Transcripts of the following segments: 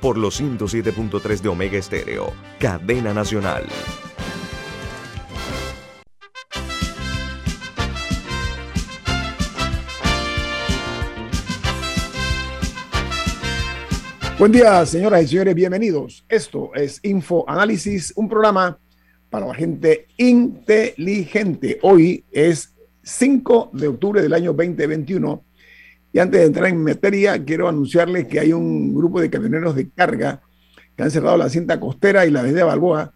por los 107.3 de Omega Estéreo, cadena nacional. Buen día, señoras y señores, bienvenidos. Esto es Info Análisis, un programa para la gente inteligente. Hoy es 5 de octubre del año 2021 y antes de entrar en materia, quiero anunciarles que hay un grupo de camioneros de carga que han cerrado la cinta costera y la avenida Balboa,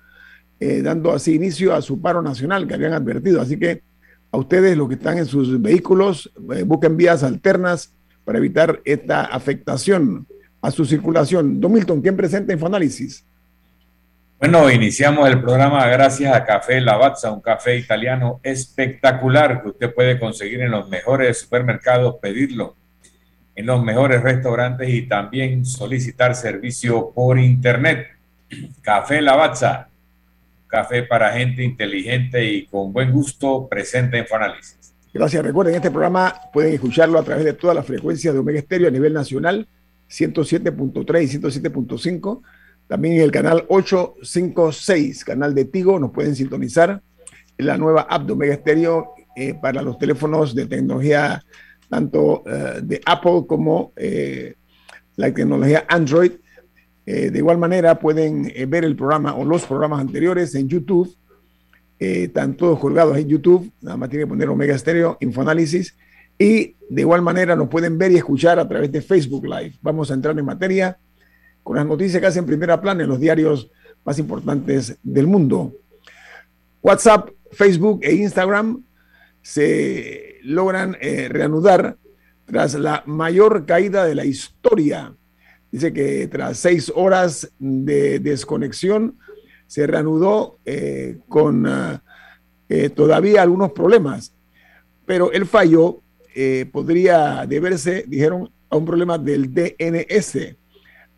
eh, dando así inicio a su paro nacional que habían advertido. Así que a ustedes, los que están en sus vehículos, eh, busquen vías alternas para evitar esta afectación a su circulación. Don Milton, ¿quién presenta Infoanálisis? Bueno, iniciamos el programa gracias a Café Lavazza, un café italiano espectacular que usted puede conseguir en los mejores supermercados, pedirlo en los mejores restaurantes y también solicitar servicio por internet. Café Lavazza, café para gente inteligente y con buen gusto, presenta Infoanálisis. Gracias. Recuerden, este programa pueden escucharlo a través de todas las frecuencias de Omega Estéreo a nivel nacional 107.3 y 107.5. También en el canal 856, canal de Tigo, nos pueden sintonizar en la nueva app de Omega Stereo eh, para los teléfonos de tecnología tanto eh, de Apple como eh, la tecnología Android. de igual manera pueden ver el programa o los programas anteriores en YouTube. están todos colgados en YouTube. Nada más tiene que poner Omega Stereo, Infoanálisis y de igual manera nos pueden ver y escuchar a través de Facebook Live. Vamos a entrar en materia con las noticias que hacen primera plana en los diarios más importantes del mundo. WhatsApp, Facebook e Instagram se logran eh, reanudar tras la mayor caída de la historia. Dice que tras seis horas de desconexión se reanudó eh, con eh, todavía algunos problemas, pero el fallo podría deberse, dijeron, a un problema del DNS.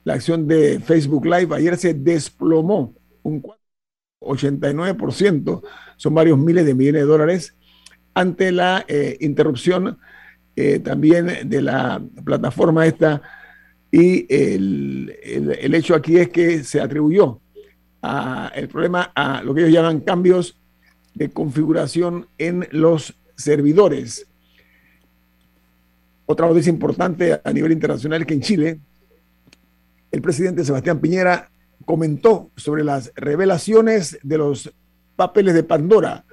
La acción de Facebook Live ayer se desplomó un 89%, son varios miles de millones de dólares, ante la eh, interrupción eh, también de la plataforma esta. Y el, el, hecho aquí es que se atribuyó a, el problema a lo que ellos llaman cambios de configuración en los servidores. Otra noticia importante a nivel internacional es que en Chile el presidente Sebastián Piñera comentó sobre las revelaciones de los papeles de Pandora.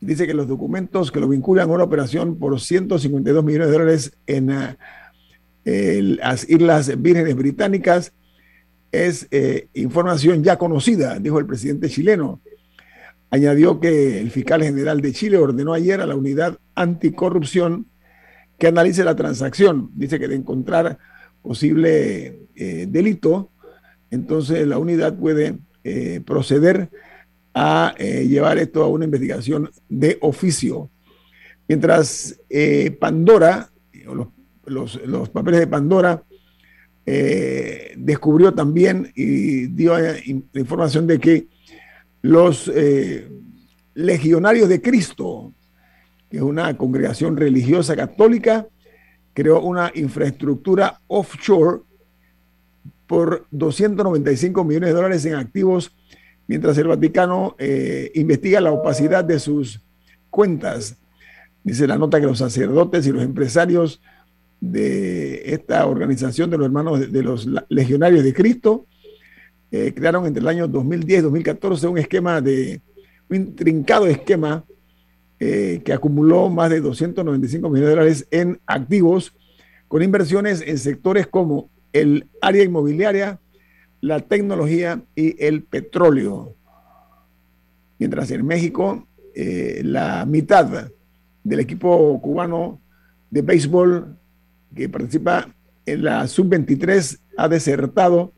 Dice que los documentos que lo vinculan a una operación por 152 millones de dólares en eh, las Islas Vírgenes Británicas es eh, información ya conocida, dijo el presidente chileno. Añadió que el fiscal general de Chile ordenó ayer a la unidad anticorrupción que analice la transacción. Dice que de encontrar posible eh, delito, entonces la unidad puede proceder a eh, llevar esto a una investigación de oficio. Mientras Pandora, los, los, papeles de Pandora, descubrió también y dio información de que los legionarios de Cristo, que es una congregación religiosa católica, creó una infraestructura offshore por 295 millones de dólares en activos, mientras el Vaticano eh, investiga la opacidad de sus cuentas. Dice la nota que los sacerdotes y los empresarios de esta organización de los hermanos de, los legionarios de Cristo eh, crearon entre el año 2010 y 2014 un esquema de un intrincado esquema eh, que acumuló más de 295 millones de dólares en activos, con inversiones en sectores como el área inmobiliaria, la tecnología y el petróleo. Mientras en México, eh, la mitad del equipo cubano de béisbol que participa en la sub-23 ha desertado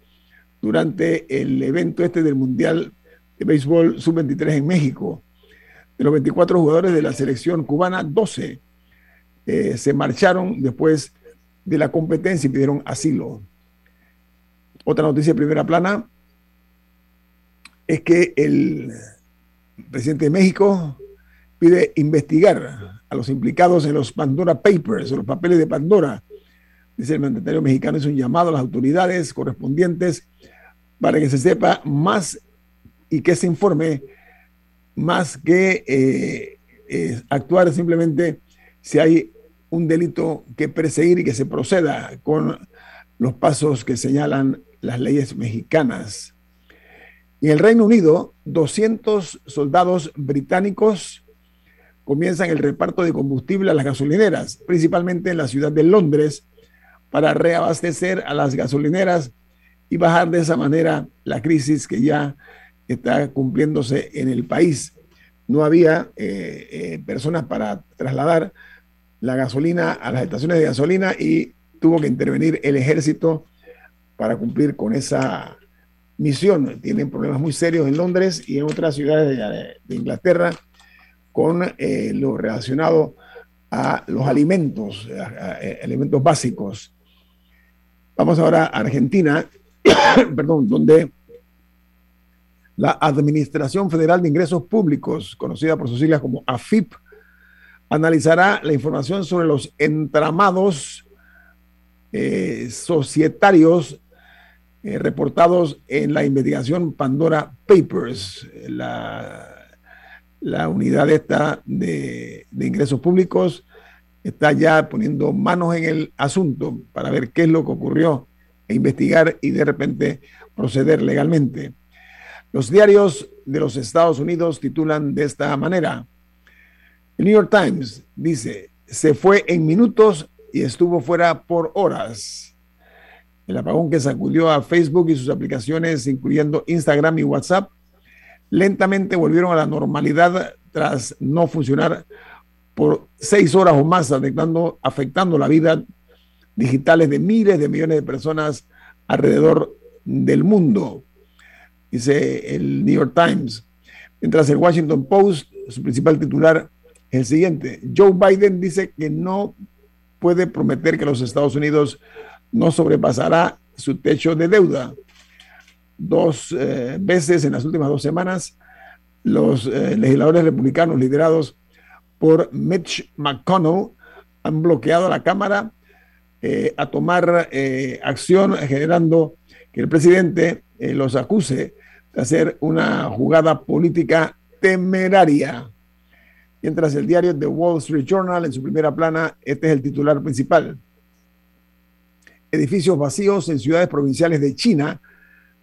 durante el evento este del Mundial de béisbol sub-23 en México. De los 24 jugadores de la selección cubana, 12 eh, se marcharon después de la competencia y pidieron asilo. Otra noticia de primera plana es que el presidente de México pide investigar a los implicados en los Pandora Papers, los papeles de Pandora. Dice el mandatario mexicano, es un llamado a las autoridades correspondientes para que se sepa más y que se informe más que eh, eh, actuar simplemente si hay un delito que perseguir y que se proceda con los pasos que señalan las leyes mexicanas. En el Reino Unido, 200 soldados británicos comienzan el reparto de combustible a las gasolineras, principalmente en la ciudad de Londres, para reabastecer a las gasolineras y bajar de esa manera la crisis que ya está cumpliéndose en el país. No había eh, eh, personas para trasladar la gasolina a las estaciones de gasolina y tuvo que intervenir el ejército para cumplir con esa misión. Tienen problemas muy serios en Londres y en otras ciudades de, Inglaterra con eh, lo relacionado a los alimentos, alimentos básicos. Vamos ahora a Argentina, perdón, donde la Administración Federal de Ingresos Públicos, conocida por sus siglas como AFIP, analizará la información sobre los entramados eh, societarios eh, reportados en la investigación Pandora Papers, la, la unidad esta de, de, ingresos públicos está ya poniendo manos en el asunto para ver qué es lo que ocurrió e investigar y de repente proceder legalmente. Los diarios de los Estados Unidos titulan de esta manera. El New York Times dice, se fue en minutos y estuvo fuera por horas. El apagón que sacudió a Facebook y sus aplicaciones, incluyendo Instagram y WhatsApp, lentamente volvieron a la normalidad tras no funcionar por seis horas o más, afectando, afectando la vida digitales de miles de millones de personas alrededor del mundo, dice el New York Times. Mientras el Washington Post, su principal titular, el siguiente. Joe Biden dice que no puede prometer que los Estados Unidos no sobrepasará su techo de deuda. Dos eh, veces en las últimas dos semanas, los eh, legisladores republicanos liderados por Mitch McConnell han bloqueado a la Cámara eh, a tomar acción generando que el presidente los acuse de hacer una jugada política temeraria. Mientras el diario The Wall Street Journal, en su primera plana, este es el titular principal. Edificios vacíos en ciudades provinciales de China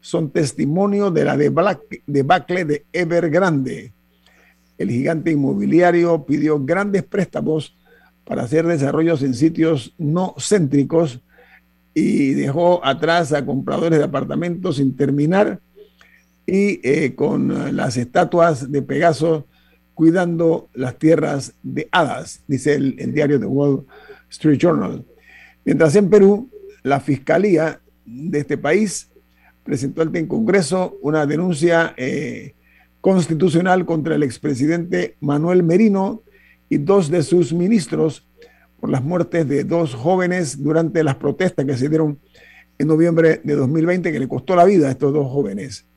son testimonio de la debacle de Evergrande. El gigante inmobiliario pidió grandes préstamos para hacer desarrollos en sitios no céntricos y dejó atrás a compradores de apartamentos sin terminar y eh, con las estatuas de Pegaso cuidando las tierras de hadas, dice el, diario The Wall Street Journal. Mientras en Perú, la Fiscalía de este país presentó ante el Congreso una denuncia eh, constitucional contra el expresidente Manuel Merino y dos de sus ministros por las muertes de dos jóvenes durante las protestas que se dieron en noviembre de 2020 que le costó la vida a estos dos jóvenes.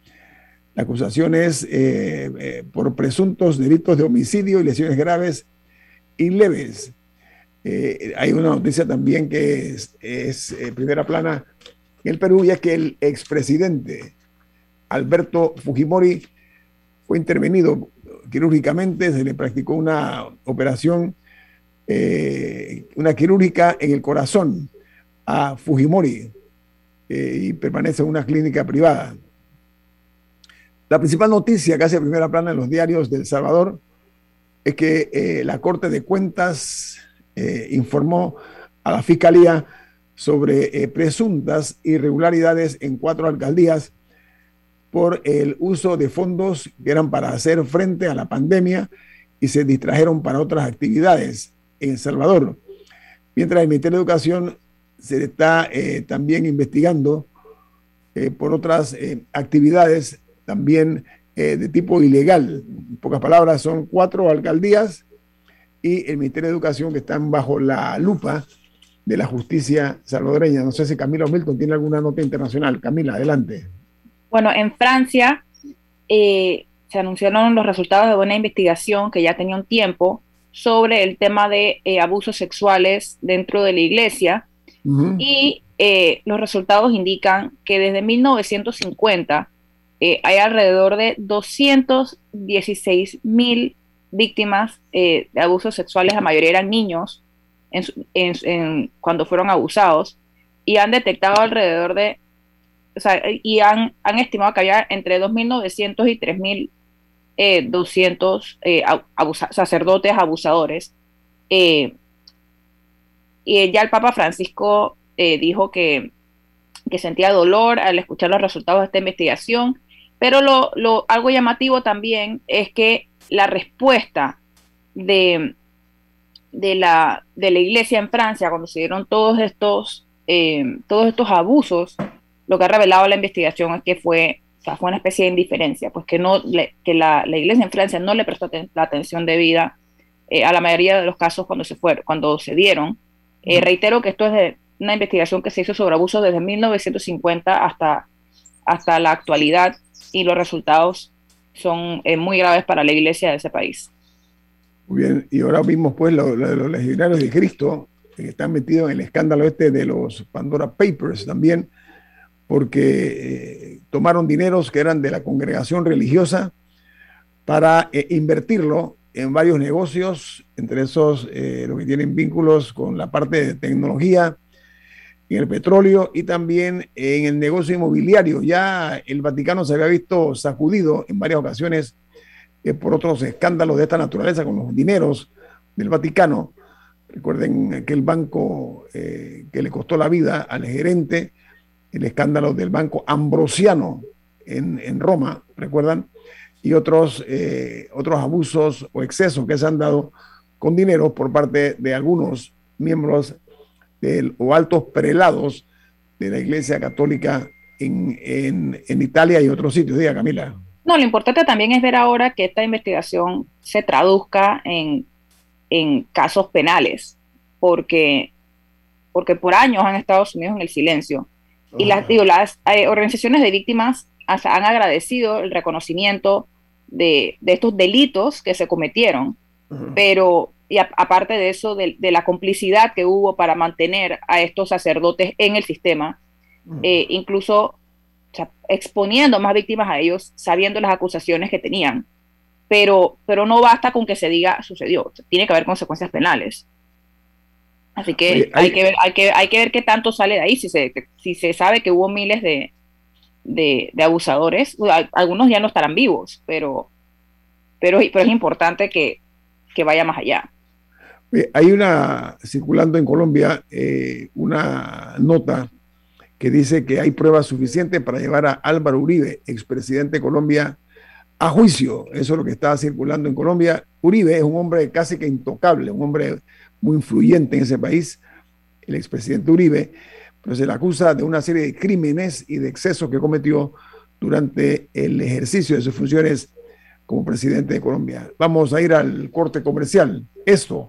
La acusación es eh, eh, por presuntos delitos de homicidio y lesiones graves y leves. Eh, hay una noticia también que es, primera plana en el Perú, ya que el expresidente Alberto Fujimori fue intervenido quirúrgicamente, se le practicó una operación, una quirúrgica en el corazón a Fujimori y permanece en una clínica privada. La principal noticia que hace primera plana en los diarios de Salvador es que eh, la Corte de Cuentas eh, informó a la Fiscalía sobre eh, presuntas irregularidades en cuatro alcaldías por el uso de fondos que eran para hacer frente a la pandemia y se distrajeron para otras actividades en El Salvador. Mientras el Ministerio de Educación se está también investigando por otras actividades también eh, de tipo ilegal. En pocas palabras, son cuatro alcaldías y el Ministerio de Educación que están bajo la lupa de la justicia salvadoreña. No sé si Camila Milton tiene alguna nota internacional. Camila, adelante. Bueno, en Francia eh, se anunciaron los resultados de una investigación que ya tenía un tiempo sobre el tema de eh, abusos sexuales dentro de la iglesia y eh, los resultados indican que desde 1950 hay alrededor de 216 mil víctimas de abusos sexuales, la mayoría eran niños, cuando fueron abusados, y han detectado alrededor de o sea, y han, han estimado que había entre 2.900 y 3.200 eh, eh sacerdotes abusadores. Eh, y ya el Papa Francisco eh, dijo que, que, sentía dolor al escuchar los resultados de esta investigación, pero lo, algo llamativo también es que la respuesta de, de, la, de la iglesia en Francia cuando se dieron todos estos, todos estos abusos lo que ha revelado la investigación es que fue, fue una especie de indiferencia, pues que, no que la, iglesia en Francia no le prestó la atención debida eh, a la mayoría de los casos cuando se, fueron, cuando se dieron. Eh, reitero que esto es de una investigación que se hizo sobre abusos desde 1950 hasta, hasta la actualidad y los resultados son eh, muy graves para la iglesia de ese país. Muy bien, y ahora vimos pues lo, de los legionarios de Cristo están metidos en el escándalo este de los Pandora Papers también, porque eh, tomaron dineros que eran de la congregación religiosa para eh, invertirlo en varios negocios, entre esos eh, los que tienen vínculos con la parte de tecnología, en el petróleo y también en el negocio inmobiliario. Ya el Vaticano se había visto sacudido en varias ocasiones por otros escándalos de esta naturaleza con los dineros del Vaticano. Recuerden aquel banco que le costó la vida al gerente el escándalo del Banco Ambrosiano en, Roma, ¿recuerdan? Y otros, eh, otros abusos o excesos que se han dado con dinero por parte de algunos miembros del, o altos prelados de la Iglesia Católica en, Italia y otros sitios. Diga, Camila. No, lo importante también es ver ahora que esta investigación se traduzca en, en casos penales, porque, porque por años han estado sumidos en el silencio. Y las, digo, las eh, organizaciones de víctimas han agradecido el reconocimiento de, de, estos delitos que se cometieron, pero y aparte de eso, de, la complicidad que hubo para mantener a estos sacerdotes en el sistema, eh, incluso exponiendo más víctimas a ellos, sabiendo las acusaciones que tenían. Pero, pero no basta con que se diga sucedió, tiene que haber consecuencias penales. Así que, hay, que ver, hay, que, hay que ver qué tanto sale de ahí, si se, si se sabe que hubo miles de, de, abusadores, algunos ya no estarán vivos, pero, pero, pero es importante que, que vaya más allá. Hay una, circulando en Colombia, eh, una nota que dice que hay pruebas suficientes para llevar a Álvaro Uribe, expresidente de Colombia, a juicio. Eso es lo que está circulando en Colombia. Uribe es un hombre casi que intocable, un hombre muy influyente en ese país, el expresidente Uribe, pero se le acusa de una serie de crímenes y de excesos que cometió durante el ejercicio de sus funciones como presidente de Colombia. Vamos a ir al corte comercial. Esto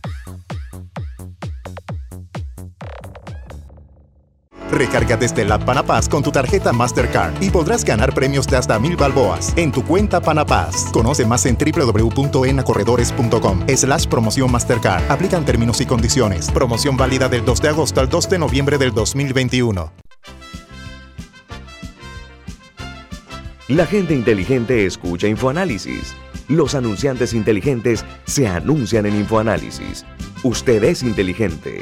Recarga desde la Panapaz con tu tarjeta Mastercard y podrás ganar premios de hasta mil balboas en tu cuenta Panapaz. Conoce más en www.enacorredores.com slash promoción Mastercard. Aplican términos y condiciones. Promoción válida del 2 de agosto al 2 de noviembre del 2021. La gente inteligente escucha InfoAnálisis. Los anunciantes inteligentes se anuncian en InfoAnálisis. Usted es inteligente.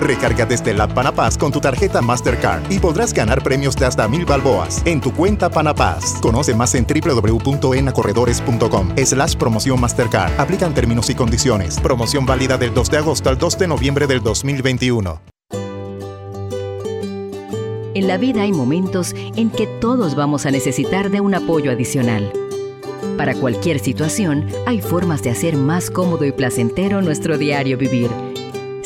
Recarga desde la Panapaz con tu tarjeta Mastercard y podrás ganar premios de hasta mil balboas en tu cuenta Panapaz. Conoce más en www.enacorredores.com slash promoción Mastercard. Aplican términos y condiciones. Promoción válida del 2 de agosto al 2 de noviembre del 2021. En la vida hay momentos en que todos vamos a necesitar de un apoyo adicional. Para cualquier situación, hay formas de hacer más cómodo y placentero nuestro diario vivir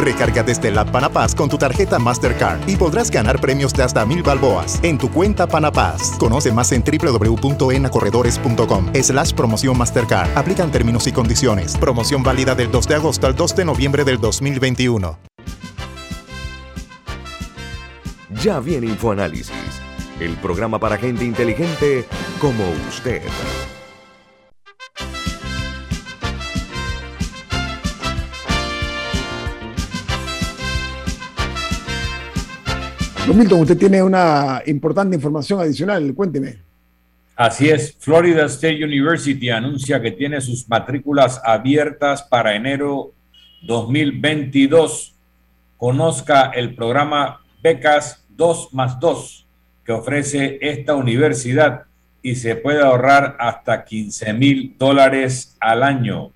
Recarga desde la Panapaz con tu tarjeta Mastercard y podrás ganar premios de hasta mil balboas en tu cuenta Panapaz. Conoce más en www.enacorredores.com slash promoción Mastercard. Aplican términos y condiciones. Promoción válida del 2 de agosto al 2 de noviembre del 2021. Ya viene InfoAnálisis, el programa para gente inteligente como usted. Don Milton, usted tiene una importante información adicional, cuénteme. Así es, Florida State University anuncia que tiene sus matrículas abiertas para enero 2022. Conozca el programa Becas 2 más 2 que ofrece esta universidad y se puede ahorrar hasta 15 mil dólares al año.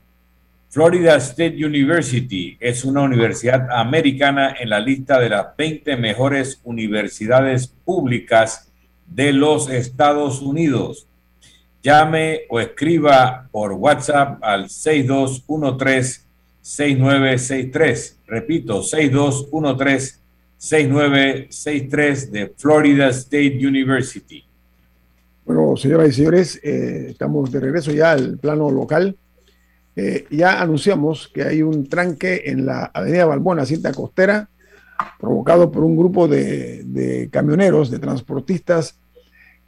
Florida State University es una universidad americana en la lista de las 20 mejores universidades públicas de los Estados Unidos. Llame o escriba por WhatsApp al 6213-6963. Repito, 6213-6963 de Florida State University. Bueno, señoras y señores, eh, estamos de regreso ya al plano local. Eh, ya anunciamos que hay un tranque en la avenida Balbona, cinta costera, provocado por un grupo de, camioneros, de transportistas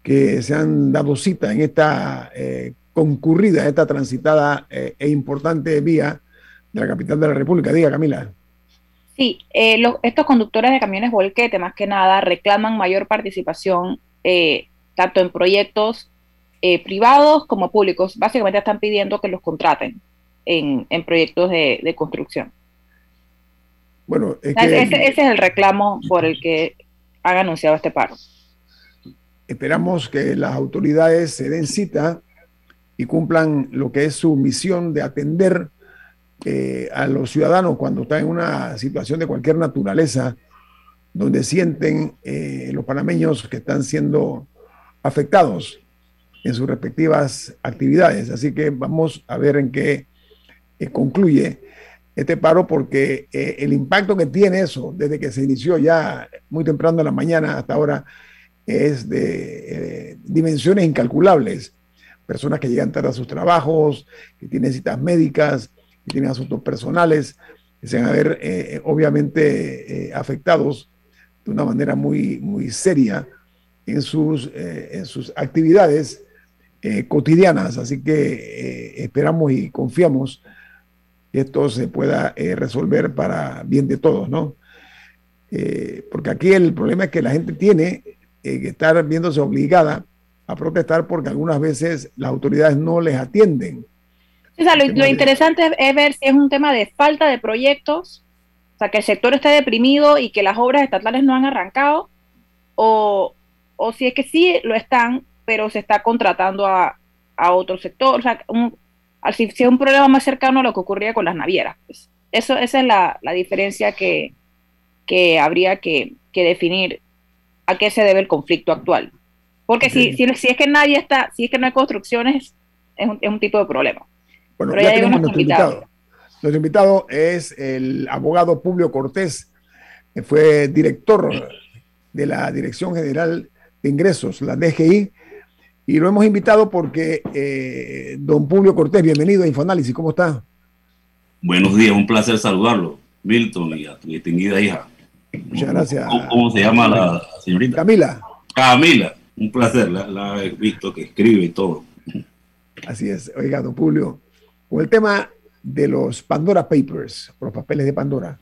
que se han dado cita en esta eh, concurrida, esta transitada eh, e importante vía de la capital de la República. Diga, Camila. Sí, estos conductores de camiones volquete, más que nada, reclaman mayor participación tanto en proyectos privados como públicos. Básicamente están pidiendo que los contraten en, proyectos de, construcción. Bueno, ese, es el reclamo por el que han anunciado este paro. Esperamos que las autoridades se den cita y cumplan lo que es su misión de atender eh, a los ciudadanos cuando están en una situación de cualquier naturaleza, donde sienten eh, los panameños que están siendo afectados en sus respectivas actividades. Así que vamos a ver en qué concluye este paro porque eh, el impacto que tiene eso desde que se inició ya muy temprano en la mañana hasta ahora es de eh, dimensiones incalculables. Personas que llegan tarde a sus trabajos, que tienen citas médicas, que tienen asuntos personales, que se van a ver eh, obviamente afectados de una manera muy, muy seria en sus, en sus actividades cotidianas. Así que esperamos y confiamos esto se pueda eh, resolver para bien de todos, ¿no? Eh, porque aquí el problema es que la gente tiene eh, que estar viéndose obligada a protestar porque algunas veces las autoridades no les atienden. O sea, lo, interesante es ver si es un tema de falta de proyectos, o sea, que el sector esté deprimido y que las obras estatales no han arrancado, o, o si es que sí lo están, pero se está contratando a, a otro sector. O sea, un, si es un problema más cercano a lo que ocurría con las navieras. Pues. Eso, esa es la, diferencia que, habría que, definir a qué se debe el conflicto actual. Porque si, si, es que nadie está, si es que no hay construcciones, es un, es un tipo de problema. Bueno, ya tenemos nuestro invitado. Nuestro invitado es el abogado Publio Cortés, que fue director de la Dirección General de Ingresos, la DGI, y lo hemos invitado porque eh, don Publio Cortés, bienvenido a Infoanálisis, ¿cómo está? Buenos días, un placer saludarlo, Milton y a tu distinguida hija. Muchas gracias. ¿Cómo, se llama la señorita? Camila. Camila, un placer, la, he visto que escribe y todo. Así es, oiga, don Julio, con el tema de los Pandora Papers, los papeles de Pandora,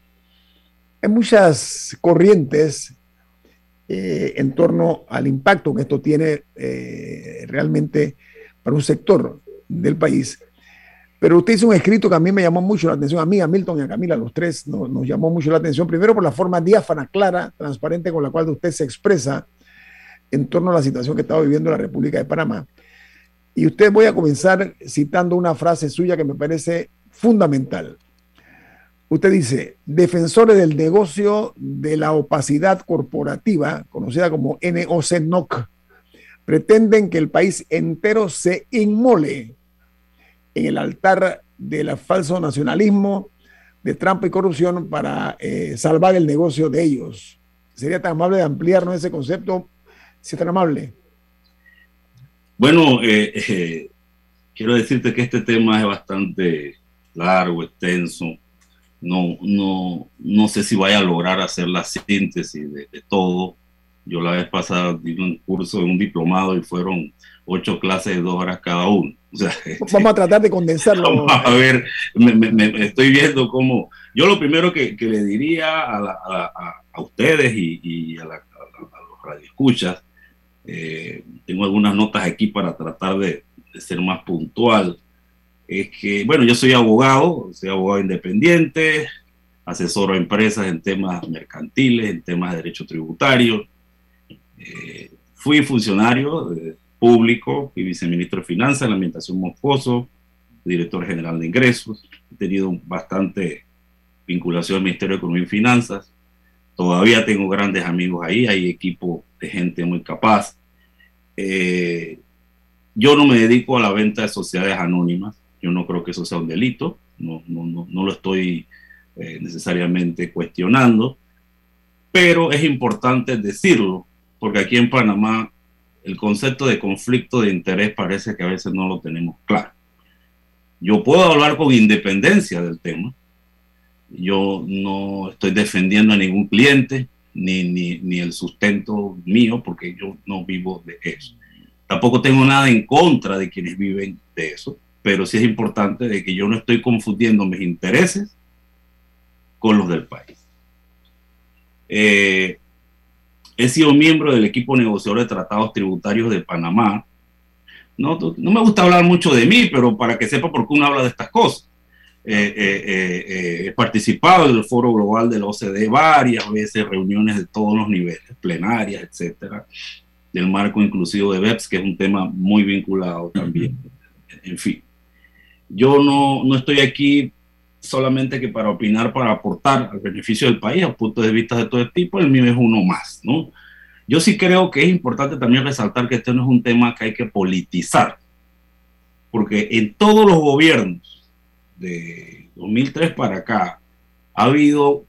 hay muchas corrientes eh, en torno al impacto que esto tiene eh, realmente para un sector del país. Pero usted hizo un escrito que a mí me llamó mucho la atención, a mí, a Milton y a Camila, los tres nos, llamó mucho la atención, primero por la forma diáfana, clara, transparente con la cual usted se expresa en torno a la situación que estaba viviendo la República de Panamá. Y usted voy a comenzar citando una frase suya que me parece fundamental. Usted dice, defensores del negocio de la opacidad corporativa, conocida como NOC, pretenden que el país entero se inmole en el altar del falso nacionalismo, de trampa y corrupción para eh, salvar el negocio de ellos. ¿Sería tan amable de ampliarnos ese concepto? Si es tan amable. Bueno, eh, eh, quiero decirte que este tema es bastante largo, extenso no, no, no sé si vaya a lograr hacer la síntesis de, todo. Yo la vez pasada di un curso de un diplomado y fueron ocho clases de dos horas cada uno. vamos a tratar de condensarlo. a ver, me, estoy viendo cómo. Yo lo primero que, le diría a, ustedes y, a, los radioescuchas, eh, tengo algunas notas aquí para tratar de, de ser más puntual es que, bueno, yo soy abogado, soy abogado independiente, asesoro a empresas en temas mercantiles, en temas de derecho tributario. Eh, fui funcionario público y viceministro de Finanzas en la Administración Moscoso, director general de ingresos. He tenido bastante vinculación al Ministerio de Economía y Finanzas. Todavía tengo grandes amigos ahí, hay equipo de gente muy capaz. Eh, yo no me dedico a la venta de sociedades anónimas. Yo no creo que eso sea un delito, no, no, no, lo estoy eh, necesariamente cuestionando, pero es importante decirlo, porque aquí en Panamá el concepto de conflicto de interés parece que a veces no lo tenemos claro. Yo puedo hablar con independencia del tema. Yo no estoy defendiendo a ningún cliente ni, ni, ni el sustento mío porque yo no vivo de eso. Tampoco tengo nada en contra de quienes viven de eso pero sí es importante de que yo no estoy confundiendo mis intereses con los del país. Eh, he sido miembro del equipo negociador de tratados tributarios de Panamá. No, me gusta hablar mucho de mí, pero para que sepa por qué uno habla de estas cosas. Eh, eh, he participado en el foro global de la OCDE varias veces, reuniones de todos los niveles, plenarias, etcétera, del marco inclusivo de BEPS, que es un tema muy vinculado también. En fin. Yo no, no estoy aquí solamente que para opinar, para aportar al beneficio del país, a puntos de vista de todo tipo, el mío es uno más, ¿no? Yo sí creo que es importante también resaltar que este no es un tema que hay que politizar, porque en todos los gobiernos de 2003 para acá ha habido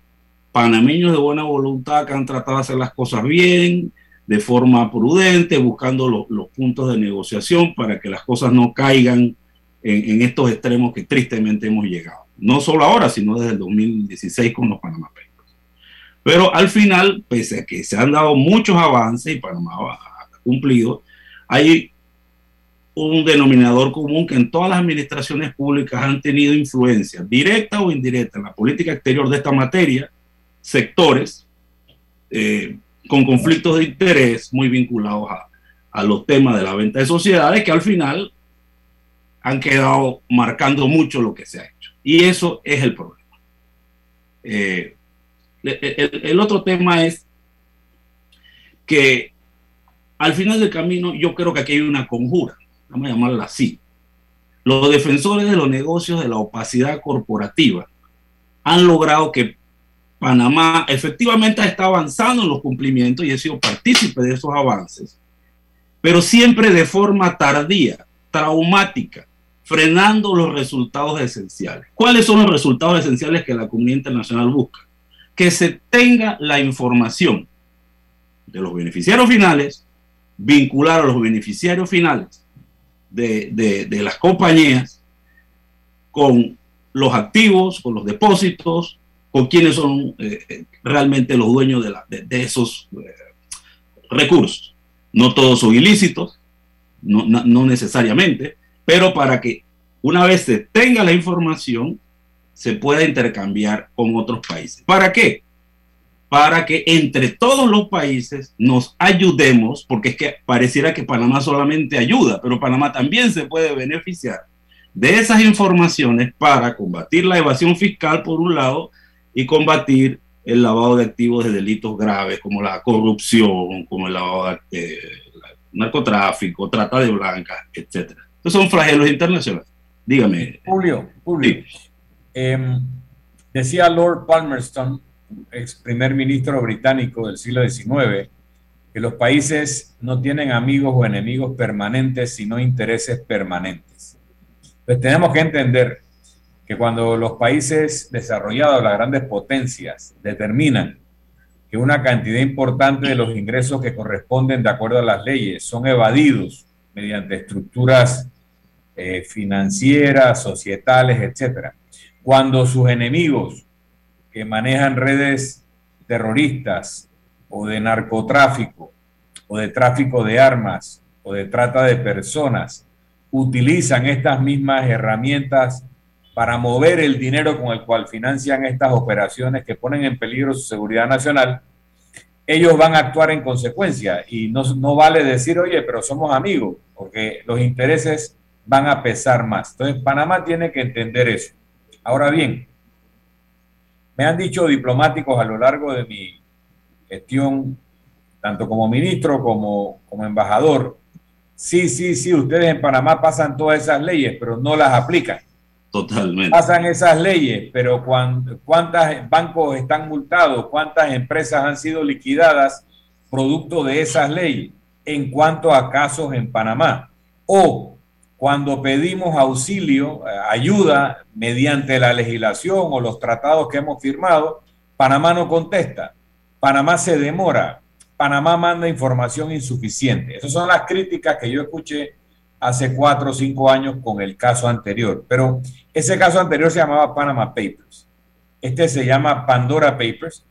panameños de buena voluntad que han tratado de hacer las cosas bien, de forma prudente, buscando los puntos de negociación para que las cosas no caigan en, estos extremos que tristemente hemos llegado. No solo ahora, sino desde el 2016 con los Panama Papers. Pero al final, pese a que se han dado muchos avances y Panamá ha cumplido, hay un denominador común que en todas las administraciones públicas han tenido influencia directa o indirecta en la política exterior de esta materia, sectores eh, con conflictos de interés muy vinculados a, a, los temas de la venta de sociedades que al final han quedado marcando mucho lo que se ha hecho. Y eso es el problema. Eh, el, otro tema es que al final del camino yo creo que aquí hay una conjura, vamos a llamarla así. Los defensores de los negocios de la opacidad corporativa han logrado que Panamá efectivamente está avanzando en los cumplimientos y ha sido partícipe de esos avances, pero siempre de forma tardía, traumática, frenando los resultados esenciales. ¿Cuáles son los resultados esenciales que la comunidad internacional busca? Que se tenga la información de los beneficiarios finales, vincular a los beneficiarios finales de, las compañías con los activos, con los depósitos, con quiénes son eh, realmente los dueños de, esos recursos. No todos son ilícitos, no, no necesariamente, pero para que una vez se tenga la información, se pueda intercambiar con otros países. ¿Para qué? Para que entre todos los países nos ayudemos, porque es que pareciera que Panamá solamente ayuda, pero Panamá también se puede beneficiar de esas informaciones para combatir la evasión fiscal por un lado y combatir el lavado de activos de delitos graves como la corrupción, como el lavado de eh, narcotráfico, trata de blancas, etcétera. Son flagelos internacionales. Dígame. Julio, Julio. Em, decía Lord Palmerston, ex primer ministro británico del siglo XIX, que los países no tienen amigos o enemigos permanentes, sino intereses permanentes. Pues tenemos que entender que cuando los países desarrollados, las grandes potencias, determinan que una cantidad importante de los ingresos que corresponden de acuerdo a las leyes son evadidos mediante estructuras eh, financieras, societales, etcétera, cuando sus enemigos que manejan redes terroristas o de narcotráfico o de tráfico de armas o de trata de personas utilizan estas mismas herramientas para mover el dinero con el cual financian estas operaciones que ponen en peligro su seguridad nacional, ellos van a actuar en consecuencia. Y no, no vale decir, oye, pero somos amigos, porque los intereses van a pesar más. Entonces, Panamá tiene que entender eso. Ahora bien, me han dicho diplomáticos a lo largo de mi gestión, tanto como ministro como como embajador, sí, sí, sí, ustedes en Panamá pasan todas esas leyes, pero no las aplican. Totalmente. Pasan esas leyes, pero cuántos bancos están multados, cuántas empresas han sido liquidadas producto de esas leyes en cuanto a casos en Panamá. O cuando pedimos auxilio, eh, ayuda mediante la legislación o los tratados que hemos firmado, Panamá no contesta, Panamá se demora, Panamá manda información insuficiente. Esas son las críticas que yo escuché hace cuatro o cinco años con el caso anterior. Pero ese caso anterior se llamaba Panama Papers. Este se llama Pandora Papers.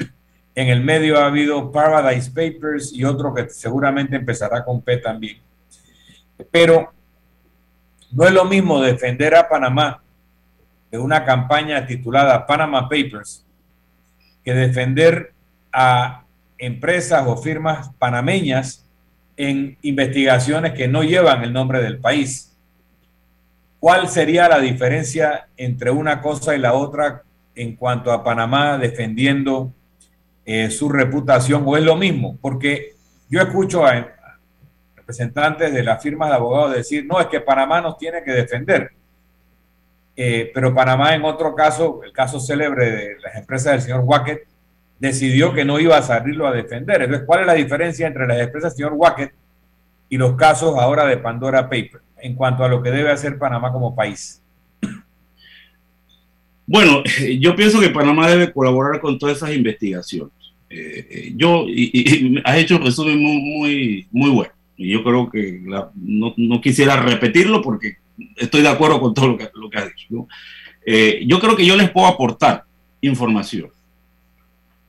En el medio ha habido Paradise Papers y otro que seguramente empezará con P también. Pero no es lo mismo defender a Panamá de una campaña titulada Panama Papers que defender a empresas o firmas panameñas en investigaciones que no llevan el nombre del país. ¿Cuál sería la diferencia entre una cosa y la otra en cuanto a Panamá defendiendo eh, su reputación? ¿O es lo mismo? Porque yo escucho a, representantes de las firmas de abogados decir, no, es que Panamá nos tiene que defender. Eh, pero Panamá en otro caso, el caso célebre de las empresas del señor Wackett, decidió que no iba a salirlo a defender. Entonces, ¿cuál es la diferencia entre las empresas del señor Wackett y los casos ahora de Pandora Paper en cuanto a lo que debe hacer Panamá como país? Bueno, yo pienso que Panamá debe colaborar con todas esas investigaciones. Eh, eh, yo, y, has hecho un resumen muy, muy, muy bueno. Y yo creo que no, quisiera repetirlo porque estoy de acuerdo con todo lo que, lo que has dicho. Eh, yo creo que yo les puedo aportar información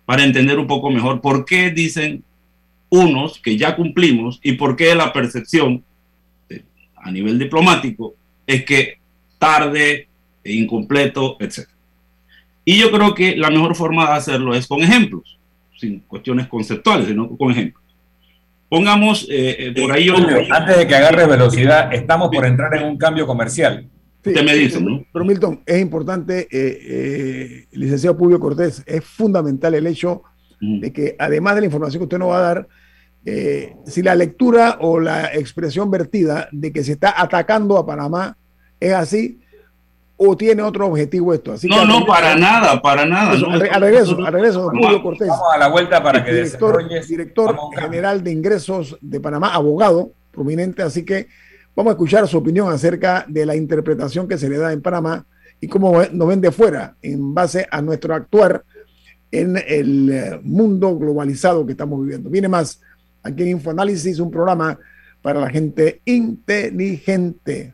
para entender un poco mejor por qué dicen unos que ya cumplimos y por qué la percepción a nivel diplomático es que tarde, e incompleto, etc. Y yo creo que la mejor forma de hacerlo es con ejemplos, sin cuestiones conceptuales, sino con ejemplos. Pongamos eh, eh, por ahí. antes de que agarre velocidad, estamos por entrar en un cambio comercial. Usted me dice, ¿no? Pero Milton, es importante, eh, licenciado Publio Cortés, es fundamental el hecho de que además de la información que usted nos va a dar, si la lectura o la expresión vertida de que se está atacando a Panamá es así, o tiene otro objetivo esto. Así no, no, para nada, para nada. al, regreso, al regreso, Julio Cortés. Vamos a la vuelta para que director, director general de ingresos de Panamá, abogado prominente, así que vamos a escuchar su opinión acerca de la interpretación que se le da en Panamá y cómo nos ven de fuera en base a nuestro actuar en el eh, mundo globalizado que estamos viviendo. Viene más aquí en Infoanálisis, un programa para la gente inteligente.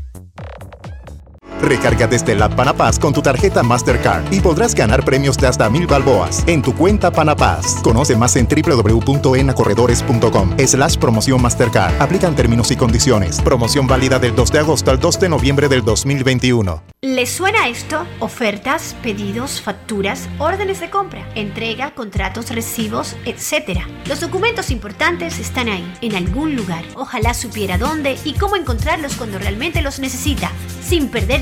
Recarga desde la Panapaz con tu tarjeta Mastercard y podrás ganar premios de hasta mil balboas en tu cuenta Panapaz. Conoce más en www.enacorredores.com slash promoción Mastercard. Aplican términos y condiciones. Promoción válida del 2 de agosto al 2 de noviembre del 2021. ¿Les suena esto? Ofertas, pedidos, facturas, órdenes de compra, entrega, contratos, recibos, etc. Los documentos importantes están ahí, en algún lugar. Ojalá supiera dónde y cómo encontrarlos cuando realmente los necesita, sin perder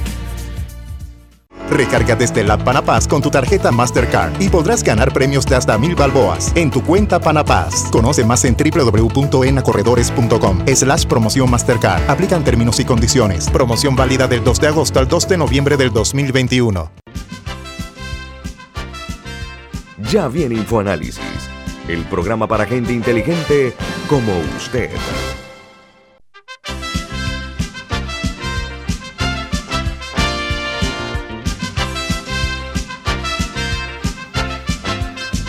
Recarga desde la Panapaz con tu tarjeta Mastercard y podrás ganar premios de hasta mil balboas en tu cuenta Panapaz. Conoce más en www.enacorredores.com slash promoción Mastercard. Aplican términos y condiciones. Promoción válida del 2 de agosto al 2 de noviembre del 2021. Ya viene InfoAnálisis, el programa para gente inteligente como usted.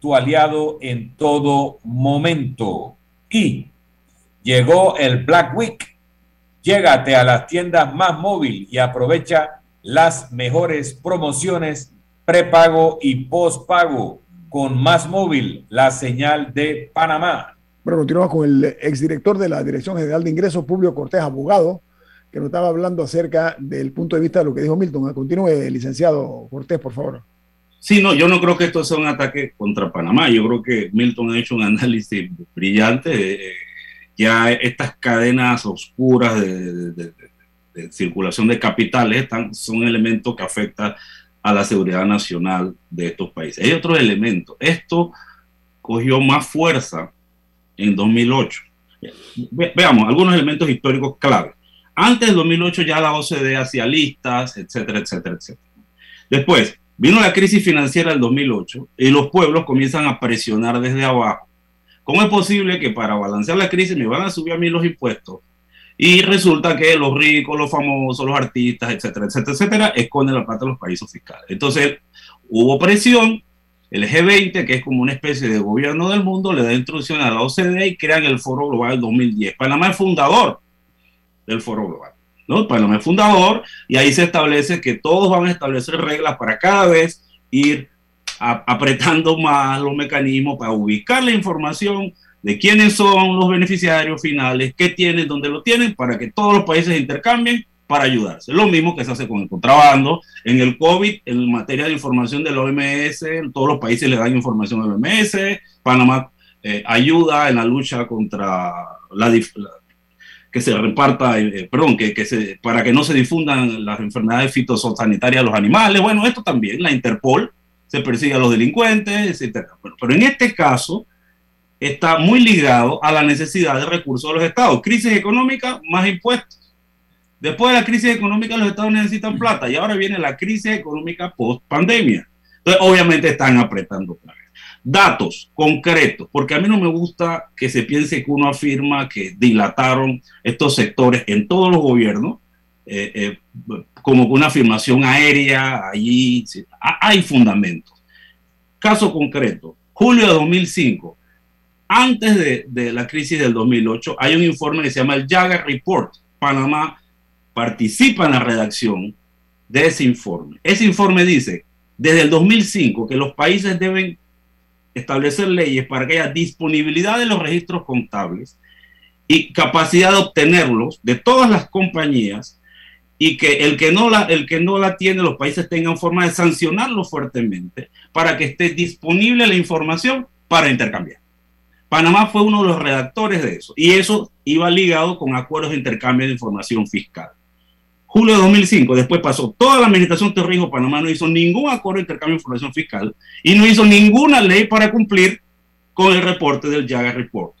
tu aliado en todo momento. Y llegó el Black Week. Llégate a las tiendas más móvil y aprovecha las mejores promociones prepago y postpago con Más Móvil, la señal de Panamá. Bueno, continuamos con el exdirector de la Dirección General de Ingresos, Publio Cortés, abogado, que nos estaba hablando acerca del punto de vista de lo que dijo Milton. Continúe, licenciado Cortés, por favor. Sí, no, yo no creo que esto sea un ataque contra Panamá. Yo creo que Milton ha hecho un análisis brillante. Eh, ya estas cadenas oscuras de, circulación de capitales están, son elementos que afectan a la seguridad nacional de estos países. Hay otros elementos. Esto cogió más fuerza en 2008. Ve, veamos algunos elementos históricos clave. Antes del 2008 ya la OCDE hacía listas, etcétera, etcétera, etcétera. Después, Vino la crisis financiera del 2008 y los pueblos comienzan a presionar desde abajo. ¿Cómo es posible que para balancear la crisis me van a subir a mí los impuestos? Y resulta que los ricos, los famosos, los artistas, etcétera, etcétera, etcétera, esconden la plata de los países fiscales. Entonces, hubo presión, el G20, que es como una especie de gobierno del mundo, le da instrucción a la OCDE y crean el Foro Global del 2010. Panamá es fundador del Foro Global. ¿No? Panamá es fundador y ahí se establece que todos van a establecer reglas para cada vez ir apretando más los mecanismos para ubicar la información de quiénes son los beneficiarios finales, qué tienen, dónde lo tienen, para que todos los países intercambien para ayudarse. Lo mismo que se hace con el contrabando. En el COVID, en materia de información de la OMS, todos los países le dan información a la OMS. Panamá eh, ayuda en la lucha contra la que se reparta, eh, perdón, que, se, para que no se difundan las enfermedades fitosanitarias a los animales. Bueno, esto también, la Interpol se persigue a los delincuentes, etc. Pero, pero en este caso está muy ligado a la necesidad de recursos de los estados. Crisis económica, más impuestos. Después de la crisis económica, los estados necesitan plata y ahora viene la crisis económica post pandemia. Entonces, obviamente están apretando plata datos concretos, porque a mí no me gusta que se piense que uno afirma que dilataron estos sectores en todos los gobiernos, eh, eh, como una afirmación aérea, allí hay fundamentos. Caso concreto, julio de 2005, antes de, de, la crisis del 2008, hay un informe que se llama el Jagger Report. Panamá participa en la redacción de ese informe. Ese informe dice, desde el 2005, que los países deben establecer leyes para que haya disponibilidad de los registros contables y capacidad de obtenerlos de todas las compañías y que el que no la, el que no la tiene, los países tengan forma de sancionarlo fuertemente para que esté disponible la información para intercambiar. Panamá fue uno de los redactores de eso y eso iba ligado con acuerdos de intercambio de información fiscal. Julio de 2005, después pasó toda la administración Torrijos, Panamá no hizo ningún acuerdo de intercambio de información fiscal y no hizo ninguna ley para cumplir con el reporte del Jaga Report.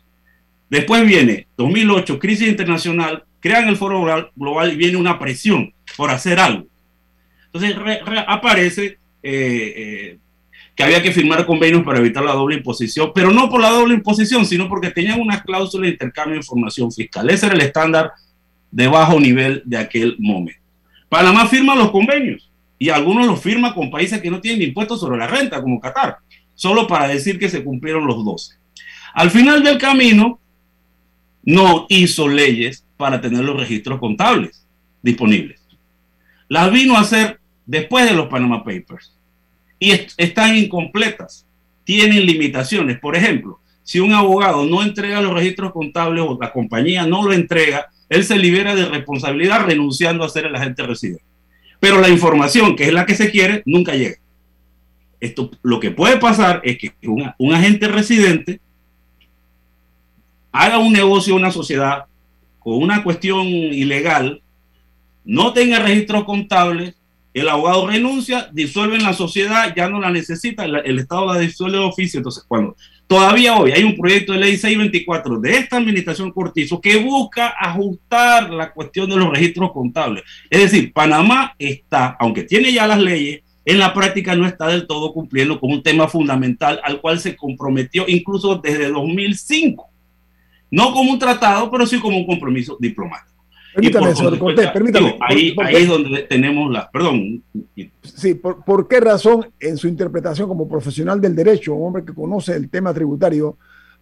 Después viene 2008, crisis internacional, crean el foro global y viene una presión por hacer algo. Entonces aparece eh, eh, que había que firmar convenios para evitar la doble imposición, pero no por la doble imposición, sino porque tenían una cláusula de intercambio de información fiscal. Ese era el estándar de bajo nivel de aquel momento. Panamá firma los convenios y algunos los firma con países que no tienen impuestos sobre la renta, como Qatar, solo para decir que se cumplieron los 12. Al final del camino, no hizo leyes para tener los registros contables disponibles. Las vino a hacer después de los Panama Papers y están incompletas, tienen limitaciones. Por ejemplo, si un abogado no entrega los registros contables o la compañía no lo entrega, él se libera de responsabilidad renunciando a ser el agente residente. Pero la información, que es la que se quiere, nunca llega. Esto, lo que puede pasar es que un agente residente haga un negocio, una sociedad con una cuestión ilegal, no tenga registros contables, el abogado renuncia, disuelve la sociedad, ya no la necesita, el, Estado la disuelve de oficio. Entonces, cuando todavía hoy hay un proyecto de ley 624 de esta administración Cortizo que busca ajustar la cuestión de los registros contables. Es decir, Panamá está, aunque tiene ya las leyes, en la práctica no está del todo cumpliendo con un tema fundamental al cual se comprometió incluso desde 2005 no como un tratado, pero sí como un compromiso diplomático. Permítame, señor Cortés, permítame. ahí, es donde tenemos la. Perdón. Sí, por, qué razón, en su interpretación como profesional del derecho, un hombre que conoce el tema tributario,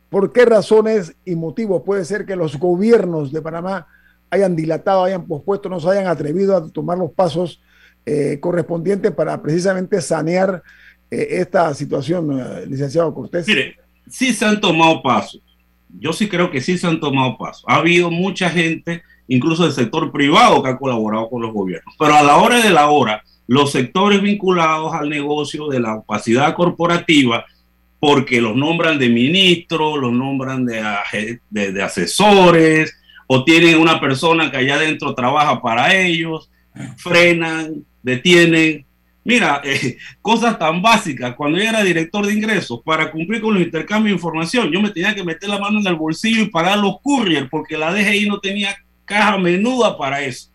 por qué razones y motivos puede ser que los gobiernos de Panamá hayan dilatado, hayan pospuesto, no se hayan atrevido a tomar los pasos eh, correspondientes para precisamente sanear eh, esta situación, eh, licenciado Cortés? Mire, sí se han tomado pasos yo sí creo que sí se han tomado pasos. Ha habido mucha gente, incluso del sector privado, que ha colaborado con los gobiernos. Pero a la hora de la hora, los sectores vinculados al negocio de la opacidad corporativa, porque los nombran de ministros, los nombran de, de, asesores, o tienen una persona que allá adentro trabaja para ellos, frenan, detienen, Mira, eh, cosas tan básicas. Cuando yo era director de ingresos, para cumplir con los intercambios de información, yo me tenía que meter la mano en el bolsillo y pagar los couriers, porque la DGI no tenía caja menuda para eso.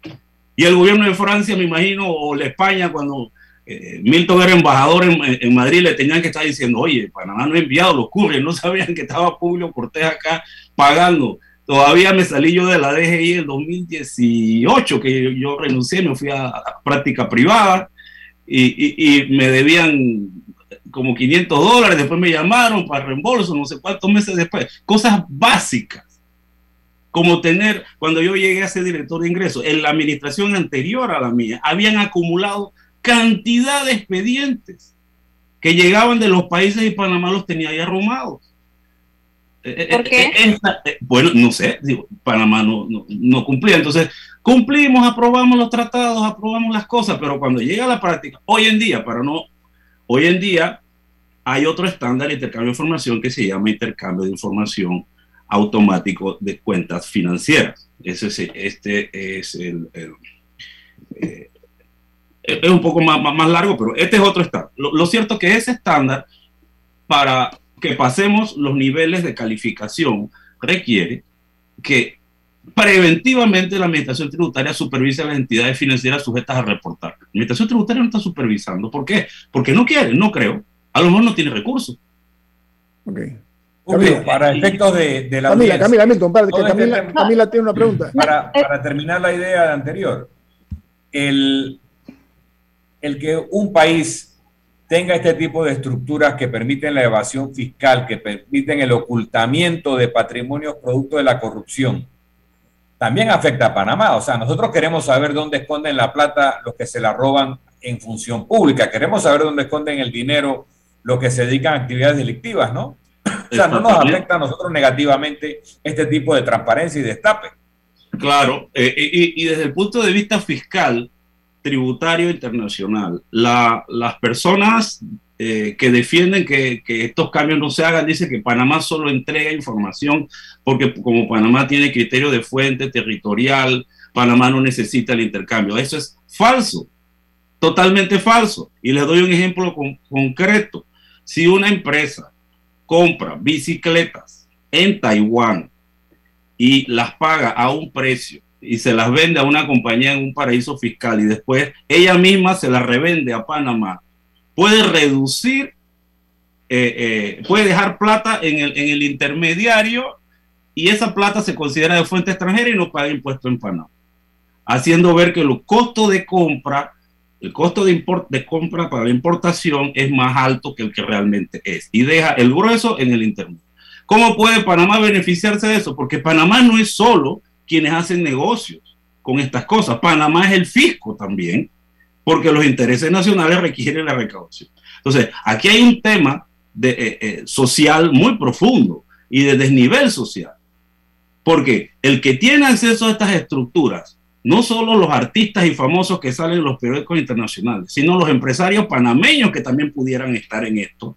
Y el gobierno de Francia, me imagino, o la España, cuando eh, Milton era embajador en, Madrid, le tenían que estar diciendo, oye, Panamá no ha enviado los couriers, no sabían que estaba Publio Cortés acá pagando. Todavía me salí yo de la DGI en 2018, que yo renuncié, me fui a práctica privada y, me debían como 500 dólares, después me llamaron para reembolso, no sé cuántos meses después. Cosas básicas, como tener, cuando yo llegué a ser director de ingresos, en la administración anterior a la mía, habían acumulado cantidad de expedientes que llegaban de los países y Panamá los tenía ya arrumados. Eh, ¿Por qué? Eh, eh, bueno, no sé, digo, Panamá no, no, cumplía. Entonces, cumplimos, aprobamos los tratados, aprobamos las cosas, pero cuando llega a la práctica, hoy en día, para no, hoy en día hay otro estándar de intercambio de información que se llama intercambio de información automático de cuentas financieras. Ese, este es el, es un poco más, más, largo, pero este es otro estándar. Lo, lo cierto es que ese estándar para que pasemos los niveles de calificación requiere que preventivamente la Administración Tributaria supervise a las entidades financieras sujetas a reportar. La Administración Tributaria no está supervisando. ¿Por qué? Porque no quiere, no creo. A lo mejor no tiene recursos. Para efectos de, de la Camila, Camila, Milton, para, que Camila, Camila, tiene una pregunta. Para, para terminar la idea anterior, el, el que un país tenga este tipo de estructuras que permiten la evasión fiscal, que permiten el ocultamiento de patrimonios producto de la corrupción, también afecta a Panamá. O sea, nosotros queremos saber dónde esconden la plata los que se la roban en función pública, queremos saber dónde esconden el dinero los que se dedican a actividades delictivas, ¿no? O sea, no nos afecta a nosotros negativamente este tipo de transparencia y destape. Claro, eh, y, desde el punto de vista fiscal, tributario internacional, las personas eh, que defienden que, estos cambios no se hagan dicen que Panamá solo entrega información porque como Panamá tiene criterio de fuente territorial, Panamá no necesita el intercambio. Eso es falso, totalmente falso. Y les doy un ejemplo concreto. Si una empresa compra bicicletas en Taiwán y las paga a un precio y se las vende a una compañía en un paraíso fiscal y después ella misma se las revende a Panamá, puede reducir, eh, eh, puede dejar plata en el, en el intermediario y esa plata se considera de fuente extranjera y no paga impuesto en Panamá, haciendo ver que el costo de compra, el costo de, de compra para la importación es más alto que el que realmente es y deja el grueso en el intermedio. ¿Cómo puede Panamá beneficiarse de eso? Porque Panamá no es solo quienes hacen negocios con estas cosas. Panamá es el fisco también, porque los intereses nacionales requieren la recaudación. Entonces, aquí hay un tema de, eh, eh, social muy profundo y de desnivel social. Porque el que tiene acceso a estas estructuras, no solo los artistas y famosos que salen en los periódicos internacionales, sino los empresarios panameños que también pudieran estar en esto,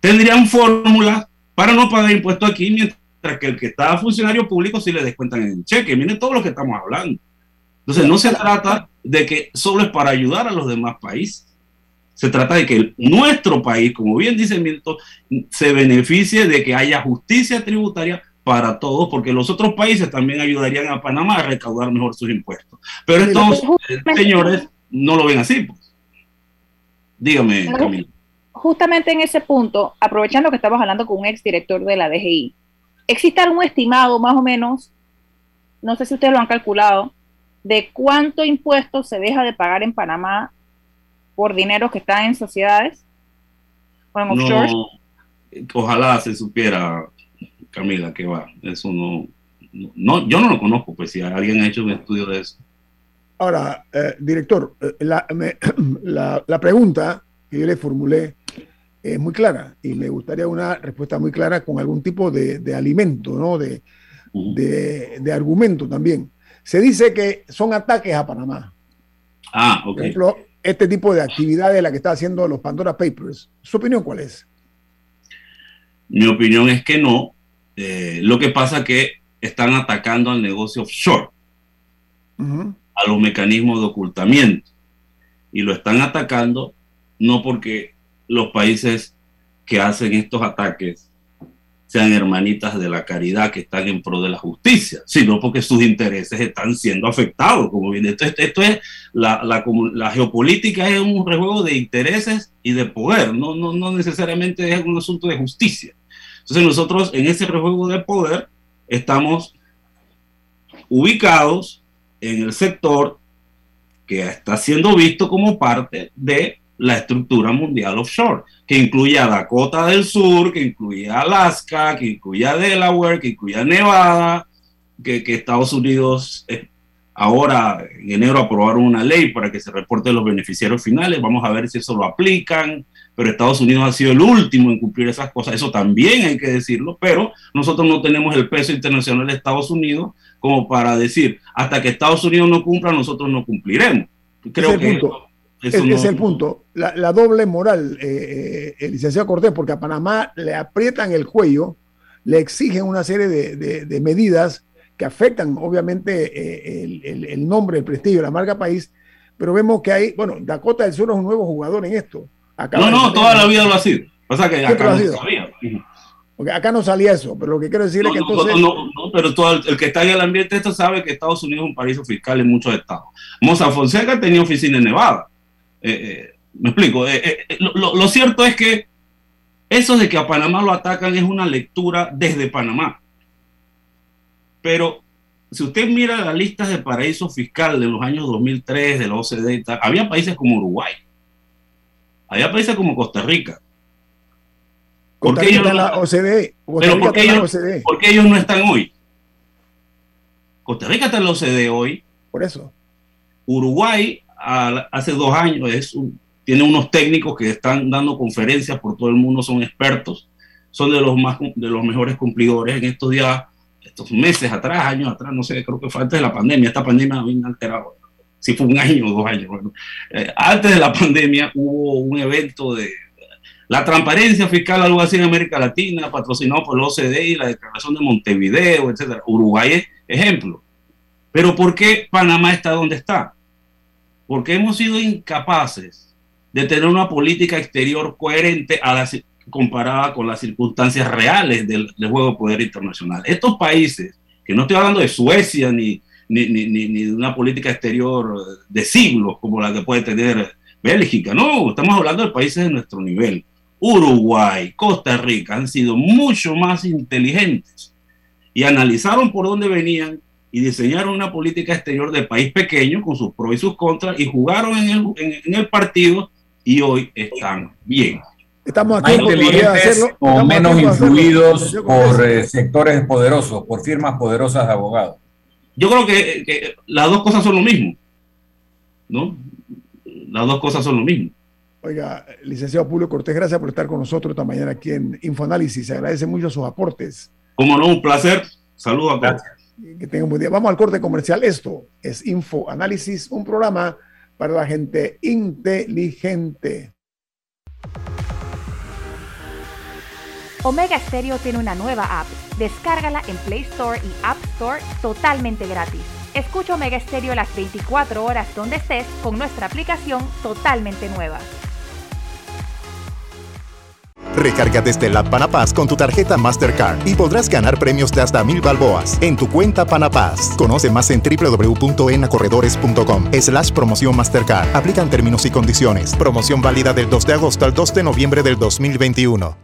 tendrían fórmulas para no pagar impuestos aquí, mientras que el que está funcionario público sí le descuentan en el cheque. Miren todo lo que estamos hablando. Entonces, no se trata de que solo es para ayudar a los demás países. Se trata de que nuestro país, como bien dice Milton, se beneficie de que haya justicia tributaria para todos, porque los otros países también ayudarían a Panamá a recaudar mejor sus impuestos. Pero estos señores no lo ven así. Pues. Dígame, Camila justamente en ese punto, aprovechando que estamos hablando con un exdirector de la DGI, ¿existe algún estimado más o menos, no sé si ustedes lo han calculado, de cuánto impuesto se deja de pagar en Panamá por dinero que está en sociedades o en offshore? ojalá se supiera, Camila, que va. Eso no, no, yo no lo conozco, pues si alguien ha hecho un estudio de eso. Ahora, eh, director, eh, la, la, pregunta que yo le formulé es muy clara y me gustaría una respuesta muy clara con algún tipo de, alimento, ¿no? De, de, argumento también. Se dice que son ataques a Panamá. Ah, ok. Por ejemplo, este tipo de actividades, la que está haciendo los Pandora Papers. ¿Su opinión cuál es? Mi opinión es que no. Eh, lo que pasa es que están atacando al negocio offshore, a los mecanismos de ocultamiento. Y lo están atacando no porque los países que hacen estos ataques sean hermanitas de la caridad que están en pro de la justicia, sino porque sus intereses están siendo afectados. Como bien, esto, esto es la, la, geopolítica es un rejuego de intereses y de poder, no, no, no necesariamente es un asunto de justicia. Entonces nosotros en ese rejuego de poder estamos ubicados en el sector que está siendo visto como parte de la estructura mundial offshore, que incluye a Dakota del Sur, que incluye a Alaska, que incluye a Delaware, que incluye a Nevada, que, Estados Unidos eh, ahora en enero aprobaron una ley para que se reporten los beneficiarios finales, vamos a ver si eso lo aplican, pero Estados Unidos ha sido el último en cumplir esas cosas, eso también hay que decirlo, pero nosotros no tenemos el peso internacional de Estados Unidos como para decir, hasta que Estados Unidos no cumpla, nosotros no cumpliremos. Creo que ese es el punto, la, doble moral, eh, eh, el licenciado Cortés, porque a Panamá le aprietan el cuello, le exigen una serie de, medidas que afectan obviamente eh, el, nombre, el prestigio, la marca país, pero vemos que hay, bueno, Dakota del Sur es un nuevo jugador en esto. No, no, toda la vida lo ha sido. Pasa que acá no sabía. Porque acá no salía eso, pero lo que quiero decir es que entonces... No, no, pero todo el, que está en el ambiente esto sabe que Estados Unidos es un paraíso fiscal en muchos estados. Moza Fonseca tenía oficina en Nevada eh, eh, me explico. Eh, lo, cierto es que eso de que a Panamá lo atacan es una lectura desde Panamá. Pero si usted mira las listas de paraísos fiscales de los años 2003, de la OCDE, había países como Uruguay, había países como Costa Rica. ¿Por qué ellos, la OCDE? Pero ¿por qué ellos no están hoy? Costa Rica está en la OCDE hoy. Por eso. Uruguay hace dos años, es tiene unos técnicos que están dando conferencias por todo el mundo, son expertos, son de los, más, de los mejores cumplidores. En estos días estos meses atrás, años atrás, no sé, creo que fue antes de la pandemia, esta pandemia vino alterado, si fue un año o dos años, bueno, eh, antes de la pandemia hubo un evento de la transparencia fiscal, algo así en América Latina, patrocinado por la OCDE y la Declaración de Montevideo, etcétera. Uruguay es ejemplo. Pero ¿por qué Panamá está donde está? Porque hemos sido incapaces de tener una política exterior coherente a la, comparada con las circunstancias reales del, juego de poder internacional. Estos países, que no estoy hablando de Suecia ni, ni, ni, ni, de una política exterior de siglos como la que puede tener Bélgica, no, estamos hablando de países de nuestro nivel. Uruguay, Costa Rica han sido mucho más inteligentes y analizaron por dónde venían y diseñaron una política exterior de país pequeño con sus pros y sus contras y jugaron en el, en el partido y hoy están bien. Estamos más inteligentes o menos influidos por eh, sectores poderosos, por firmas poderosas de abogados. Yo creo que, las dos cosas son lo mismo, ¿no? Las dos cosas son lo mismo. Oiga, licenciado Julio Cortés, gracias por estar con nosotros esta mañana aquí en Infoanálisis. Se agradece mucho sus aportes. Como no, un placer. Saludos a todos. Que tengan un buen día. Vamos al corte comercial. Esto es Infoanálisis, un programa para la gente inteligente. Omega Stereo tiene una nueva app. Descárgala en Play Store y App Store totalmente gratis. Escucha Omega Stereo las 24 horas donde estés con nuestra aplicación totalmente nueva. Recarga desde la Panapaz con tu tarjeta Mastercard y podrás ganar premios de hasta mil balboas en tu cuenta Panapaz. Conoce más en www.enacorredores.com slash promoción Mastercard. Aplican términos y condiciones. Promoción válida del 2 de agosto al 2 de noviembre del 2021.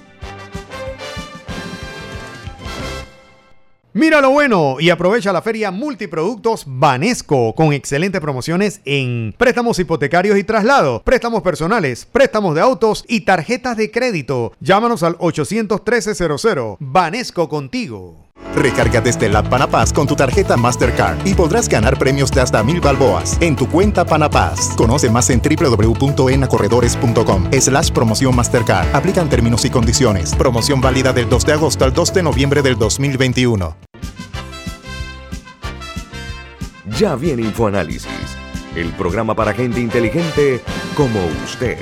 Mira lo bueno y aprovecha la feria Multiproductos Banesco con excelentes promociones en préstamos hipotecarios y traslados, préstamos personales, préstamos de autos y tarjetas de crédito. Llámanos al 813-00. Banesco contigo. Recarga desde la Panapaz con tu tarjeta Mastercard y podrás ganar premios de hasta mil balboas en tu cuenta Panapaz. Conoce más en www.enacorredores.com slash promoción Mastercard. Aplican términos y condiciones. Promoción válida del 2 de agosto al 2 de noviembre del 2021. Ya viene InfoAnálisis, el programa para gente inteligente como usted.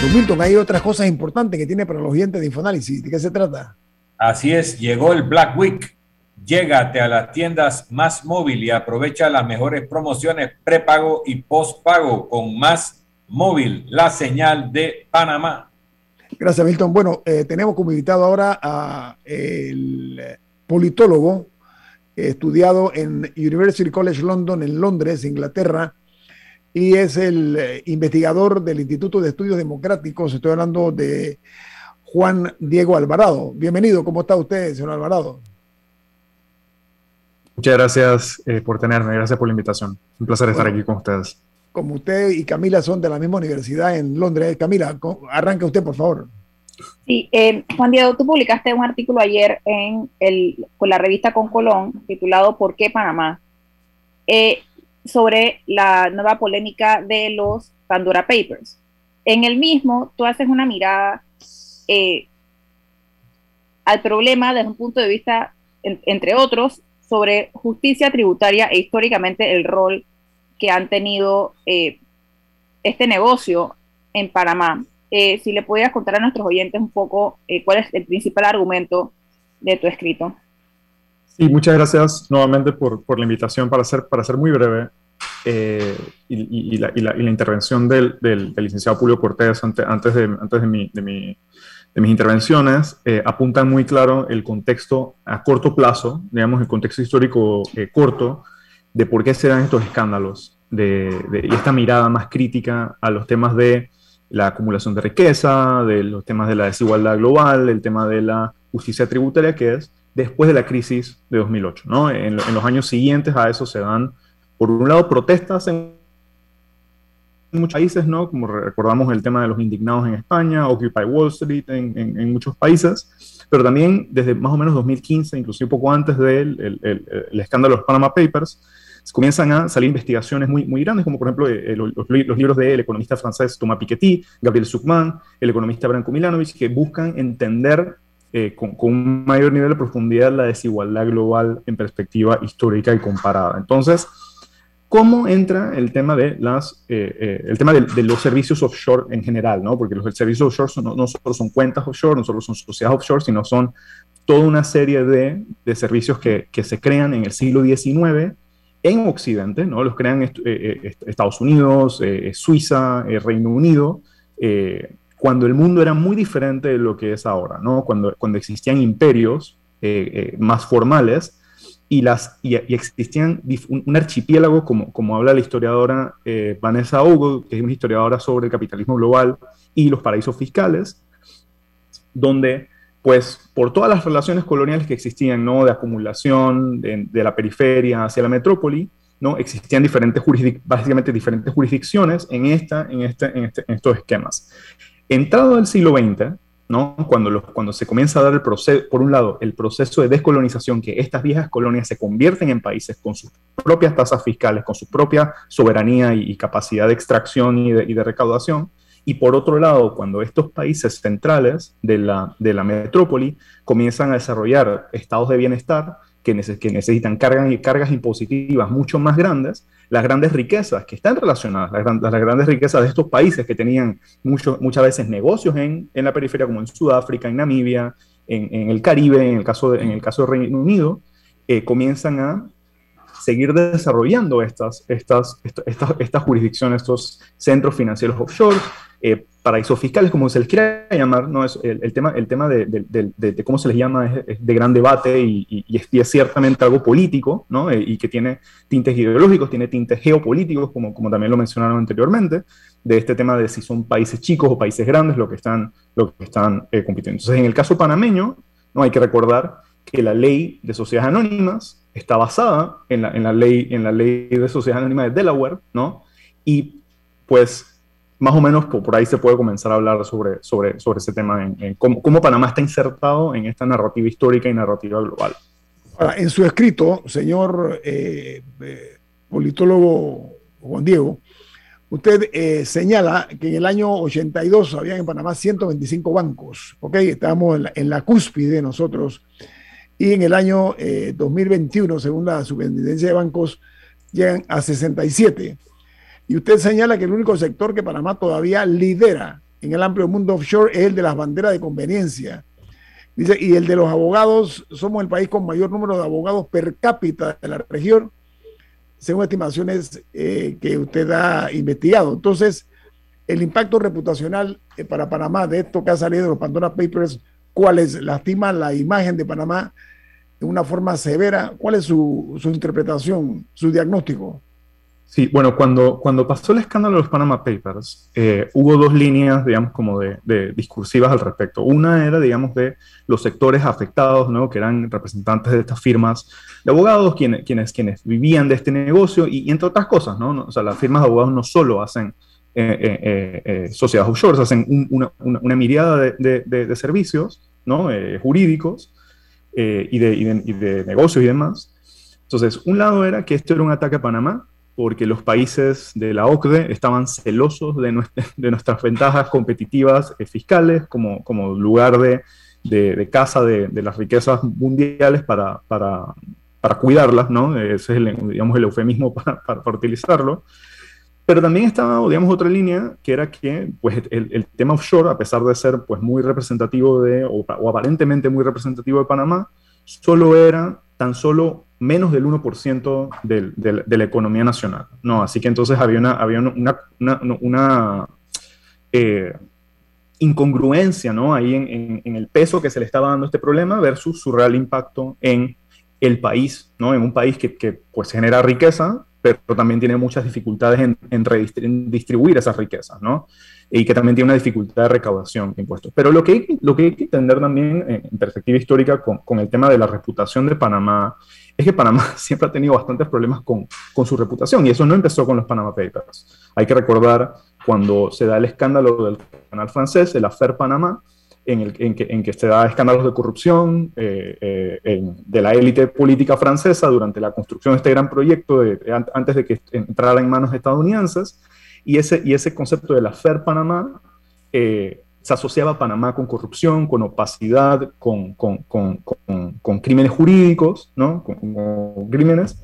Don Milton, hay otras cosas importantes que tiene para los oyentes de Infoanálisis. ¿De qué se trata? Así es, llegó el Black Week. Llégate a las tiendas Más Móvil y aprovecha las mejores promociones prepago y postpago con Más Móvil, la señal de Panamá. Gracias, Milton. Bueno, eh, tenemos como invitado ahora a el politólogo estudiado en University College London, en Londres, Inglaterra, y es el eh, investigador del Instituto de Estudios Democráticos. Estoy hablando de Juan Diego Alvarado. Bienvenido, ¿cómo está usted, señor Alvarado? Muchas gracias eh, por tenerme, gracias por la invitación. Un placer estar aquí con ustedes. Como usted y Camila son de la misma universidad en Londres. Camila, arranque usted, por favor. Sí, eh, Juan Diego, tú publicaste un artículo ayer en el, con la revista Con Colón titulado ¿Por qué Panamá? Eh, sobre la nueva polémica de los Pandora Papers. En el mismo, tú haces una mirada eh, al problema desde un punto de vista, entre otros, sobre justicia tributaria e históricamente el rol que han tenido eh, este negocio en Panamá. Eh, si le pudieras contar a nuestros oyentes un poco cuál es el principal argumento de tu escrito. Sí, muchas gracias nuevamente por, por la invitación para ser, para ser muy breve. Eh, y, la, y, la, intervención del, del, licenciado Julio Cortés antes, antes, de, antes de, mi, de, mi, de mis intervenciones eh, apuntan muy claro el contexto a corto plazo, digamos, el contexto histórico eh, corto de por qué se dan estos escándalos de, y esta mirada más crítica a los temas de la acumulación de riqueza, de los temas de la desigualdad global, el tema de la justicia tributaria, que es después de la crisis de 2008. ¿no? En, en los años siguientes a eso se dan, por un lado, protestas en muchos países, ¿no? Como recordamos el tema de los indignados en España, Occupy Wall Street en, en, muchos países, pero también desde más o menos 2015, inclusive poco antes del el, el, escándalo de los Panama Papers, comienzan a salir investigaciones muy, muy grandes, como por ejemplo eh, los, los, libros del economista francés Thomas Piketty, Gabriel Zuckman, el economista Branko Milanovic, que buscan entender eh, con, con, un mayor nivel de profundidad la desigualdad global en perspectiva histórica y comparada. Entonces, ¿Cómo entra el tema de, las, eh, eh, el tema de, los servicios offshore en general? ¿no? Porque los servicios offshore no, solo son cuentas offshore, no solo son sociedades offshore, sino son toda una serie de, de servicios que, que, se crean en el siglo XIX en Occidente, ¿no? Los crean eh, Estados Unidos, Suiza, Reino Unido, cuando el mundo era muy diferente de lo que es ahora, ¿no? Cuando, cuando existían imperios más formales y, las, y, existían un, archipiélago, como, como habla la historiadora eh, Vanessa Hugo, que es una historiadora sobre el capitalismo global y los paraísos fiscales, donde, pues, por todas las relaciones coloniales que existían, ¿no? De acumulación de, la periferia hacia la metrópoli, ¿no? Existían diferentes básicamente diferentes jurisdicciones en, esta, en, este, en, este, en estos esquemas. Entrado el siglo XX, cuando, cuando se comienza a dar el proceso, por un lado, el proceso de descolonización, que estas viejas colonias se convierten en países con sus propias tasas fiscales, con su propia soberanía y, capacidad de extracción y de, recaudación, y por otro lado, cuando estos países centrales de la, metrópoli comienzan a desarrollar estados de bienestar que, necesitan cargas impositivas mucho más grandes, las grandes riquezas que están relacionadas, las, grandes riquezas de estos países que tenían mucho, muchas veces negocios en, en, la periferia, como en Sudáfrica, en Namibia, en, en el Caribe, en el caso de, en el caso Reino Unido, eh, comienzan a seguir desarrollando estas, estas, estas, jurisdicciones, estos centros financieros offshore, eh, paraísos fiscales, como se les quiera llamar, ¿no? es el, tema, el tema de, cómo se les llama es, de gran debate y, y, es, ciertamente algo político, ¿no? Eh, y que tiene tintes ideológicos, tiene tintes geopolíticos, como, como también lo mencionaron anteriormente, de este tema de si son países chicos o países grandes los que están, lo que están eh, compitiendo. Entonces, en el caso panameño, ¿no? hay que recordar que la ley de sociedades anónimas está basada en la, en la, ley, en la ley de sociedades anónimas de Delaware, ¿no? Y pues más o menos por, ahí se puede comenzar a hablar sobre, sobre, sobre ese tema, en, cómo, Panamá está insertado en esta narrativa histórica y narrativa global. Ahora, en su escrito, señor eh, eh, politólogo Juan Diego, usted eh, señala que en el año 82 había en Panamá 125 bancos, ¿ok? Estábamos en la, en la cúspide nosotros, y en el año 2021, según la Superintendencia de Bancos, llegan a 67. Y usted señala que el único sector que Panamá todavía lidera en el amplio mundo offshore es el de las banderas de conveniencia. Dice, y el de los abogados, somos el país con mayor número de abogados per cápita de la región, según estimaciones eh, que usted ha investigado. Entonces, el impacto reputacional eh, para Panamá de esto que ha salido de los Pandora Papers, ¿cuál es? ¿Lastima la imagen de Panamá de una forma severa? ¿Cuál es su, su interpretación, su diagnóstico? Sí, bueno, cuando, cuando pasó el escándalo de los Panama Papers, eh, hubo dos líneas, digamos, como de, discursivas al respecto. Una era, digamos, de los sectores afectados, ¿no? Que eran representantes de estas firmas de abogados, quienes, quienes, quienes vivían de este negocio y, entre otras cosas, ¿no? O sea, las firmas de abogados no solo hacen eh, eh, sociedades offshore, hacen una, una, mirada de, de, servicios, ¿no? jurídicos y, de, y, y de negocios y demás. Entonces, un lado era que esto era un ataque a Panamá, porque los países de la OCDE estaban celosos de, de nuestras ventajas competitivas eh, fiscales como, como lugar de, de, casa de, las riquezas mundiales para, para, para, cuidarlas, ¿no? Ese es el, digamos, el eufemismo para, para, utilizarlo. Pero también estaba, digamos, otra línea, que era que pues, el, tema offshore, a pesar de ser pues, muy representativo de, o, aparentemente muy representativo de Panamá, solo era tan solo menos del 1% del, de la economía nacional. No, así que entonces había una, había una, una, eh, incongruencia ¿no? ahí en, en, el peso que se le estaba dando este problema versus su real impacto en el país, ¿no? en un país que, que pues genera riqueza pero también tiene muchas dificultades en, en, esas riquezas, ¿no? Y que también tiene una dificultad de recaudación de impuestos. Pero lo que hay, lo que, hay que entender también en perspectiva histórica con, con, el tema de la reputación de Panamá es que Panamá siempre ha tenido bastantes problemas con, con su reputación y eso no empezó con los Panama Papers. Hay que recordar cuando se da el escándalo del canal francés, el Affair Panamá, en, el, en, que, en que se da escándalos de corrupción eh, eh, de la élite política francesa durante la construcción de este gran proyecto de, antes de que entrara en manos estadounidenses. Y ese, y ese concepto de la FER Panamá eh, se asociaba a Panamá con corrupción, con opacidad, con, con, con, con crímenes jurídicos, ¿no? con, crímenes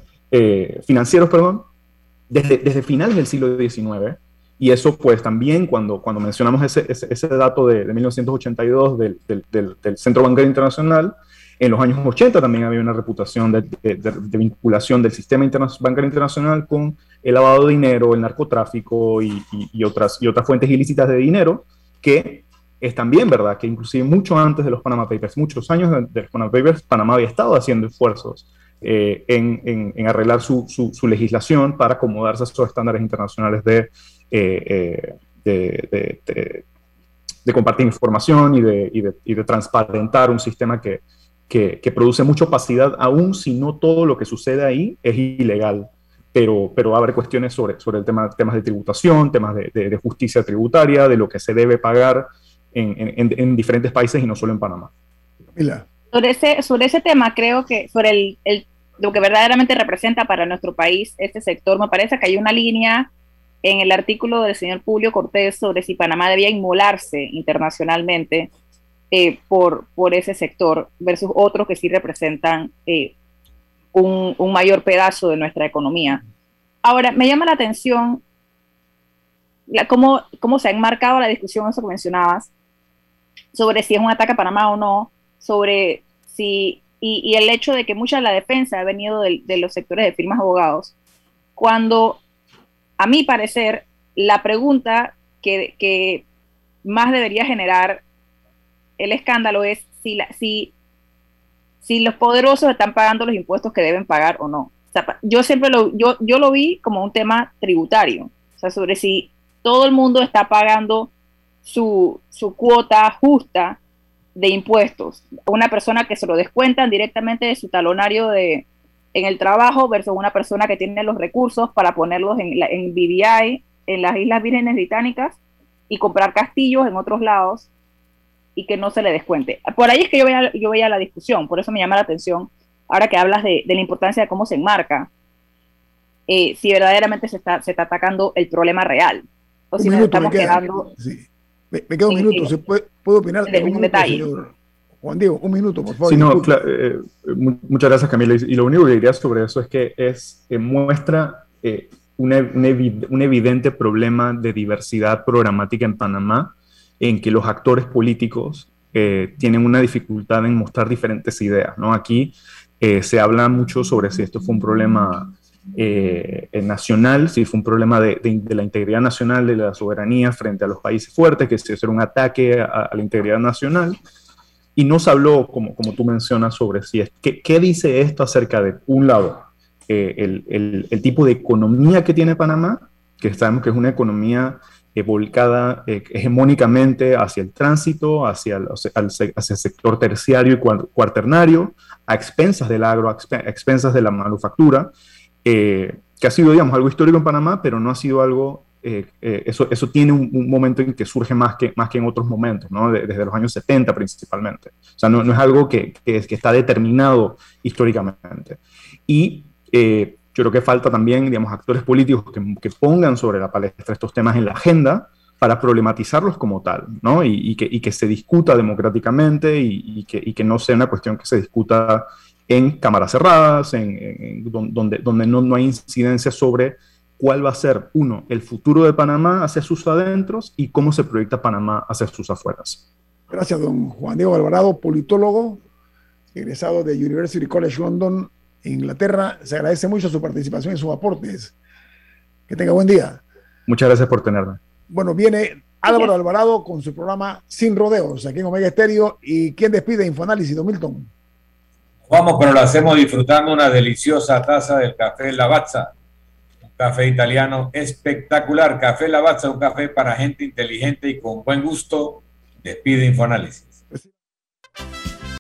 financieros, perdón, desde, desde finales del siglo XIX y eso pues también cuando, cuando mencionamos ese, ese, dato de, de 1982 del, del, del, Centro Bancario Internacional, en los años 80 también había una reputación de, de vinculación del sistema bancario internacional con el lavado de dinero, el narcotráfico y, y, otras, y otras fuentes ilícitas de dinero, que es también verdad que inclusive mucho antes de los Panama Papers, muchos años de, los Panama Papers, Panamá había estado haciendo esfuerzos eh, en, en, en, arreglar su, su, su, legislación para acomodarse a esos estándares internacionales de eh, eh, de, compartir información y de, y de, transparentar un sistema que, que, produce mucha opacidad, aun si no todo lo que sucede ahí es ilegal. Pero, pero haber cuestiones sobre, sobre el tema, temas de tributación, temas de, justicia tributaria, de lo que se debe pagar en, en, en diferentes países y no solo en Panamá. Sobre ese, sobre ese tema, creo que sobre el, el, lo que verdaderamente representa para nuestro país este sector, me parece que hay una línea en el artículo del señor Julio Cortés sobre si Panamá debía inmolarse internacionalmente eh, por, por ese sector versus otros que sí representan eh, un, un, mayor pedazo de nuestra economía. Ahora, me llama la atención la, cómo, cómo se ha enmarcado la discusión, eso que mencionabas, sobre si es un ataque a Panamá o no, sobre si, y, y el hecho de que mucha de la defensa ha venido de, de los sectores de firmas abogados, cuando a mi parecer, la pregunta que, más debería generar el escándalo es si, si, si los poderosos están pagando los impuestos que deben pagar o no. yo siempre lo, yo, yo lo vi como un tema tributario, o sea, sobre si todo el mundo está pagando su, su cuota justa de impuestos. Una persona que se lo descuentan directamente de su talonario de, en el trabajo versus una persona que tiene los recursos para ponerlos en, en BBI, en las Islas Vírgenes Británicas, y comprar castillos en otros lados y que no se le descuente. Por ahí es que yo veía, yo veía la discusión, por eso me llama la atención, ahora que hablas de, la importancia de cómo se enmarca, eh, si verdaderamente se está, se está atacando el problema real, o si nos estamos quedando... Me, queda un minuto, ¿se puede, ¿puedo opinar? De un, detalle. Juan Diego, un minuto, por favor. Sí, no, eh, muchas gracias, Camila. Y lo único que diría sobre eso es que es, muestra eh, un, evidente problema de diversidad programática en Panamá, en que los actores políticos eh, tienen una dificultad en mostrar diferentes ideas. ¿no? Aquí se habla mucho sobre si esto fue un problema nacional, si fue un problema de, la integridad nacional, de la soberanía frente a los países fuertes, que si era un ataque a la integridad nacional y no se habló, como, como tú mencionas, sobre si es, ¿qué, qué dice esto acerca de, un lado, eh, el, el, el, tipo de economía que tiene Panamá, que sabemos que es una economía eh, volcada eh, hegemónicamente hacia el tránsito, hacia el, hacia el sector terciario y cuaternario, a expensas del agro, a expensas de la manufactura, que ha sido, digamos, algo histórico en Panamá, pero no ha sido algo eh, eh, eso, eso tiene un, momento en que surge más que, más que en otros momentos, ¿no? desde los años 70 principalmente. O sea, no, no es algo que, que, que, está determinado históricamente. Y eh, yo creo que falta también, digamos, actores políticos que, que, pongan sobre la palestra estos temas en la agenda para problematizarlos como tal, ¿no? Y, y, que, y que, se discuta democráticamente y, que, y, que, no sea una cuestión que se discuta en cámaras cerradas, en, en, donde, donde no, no hay incidencia sobre cuál va a ser, uno, el futuro de Panamá hacia sus adentros y cómo se proyecta Panamá hacia sus afueras. Gracias, don Juan Diego Alvarado, politólogo, egresado de University College London, Inglaterra. Se agradece mucho su participación y sus aportes. Que tenga buen día. Muchas gracias por tenerme. Bueno, viene Álvaro Alvarado con su programa Sin Rodeos, aquí en Omega Estéreo. ¿Y quién despide Infoanálisis, Don Milton? Vamos, pero lo hacemos disfrutando una deliciosa taza del café Lavazza Café italiano espectacular. Café Lavazza, un café para gente inteligente y con buen gusto. Despide Infoanálisis.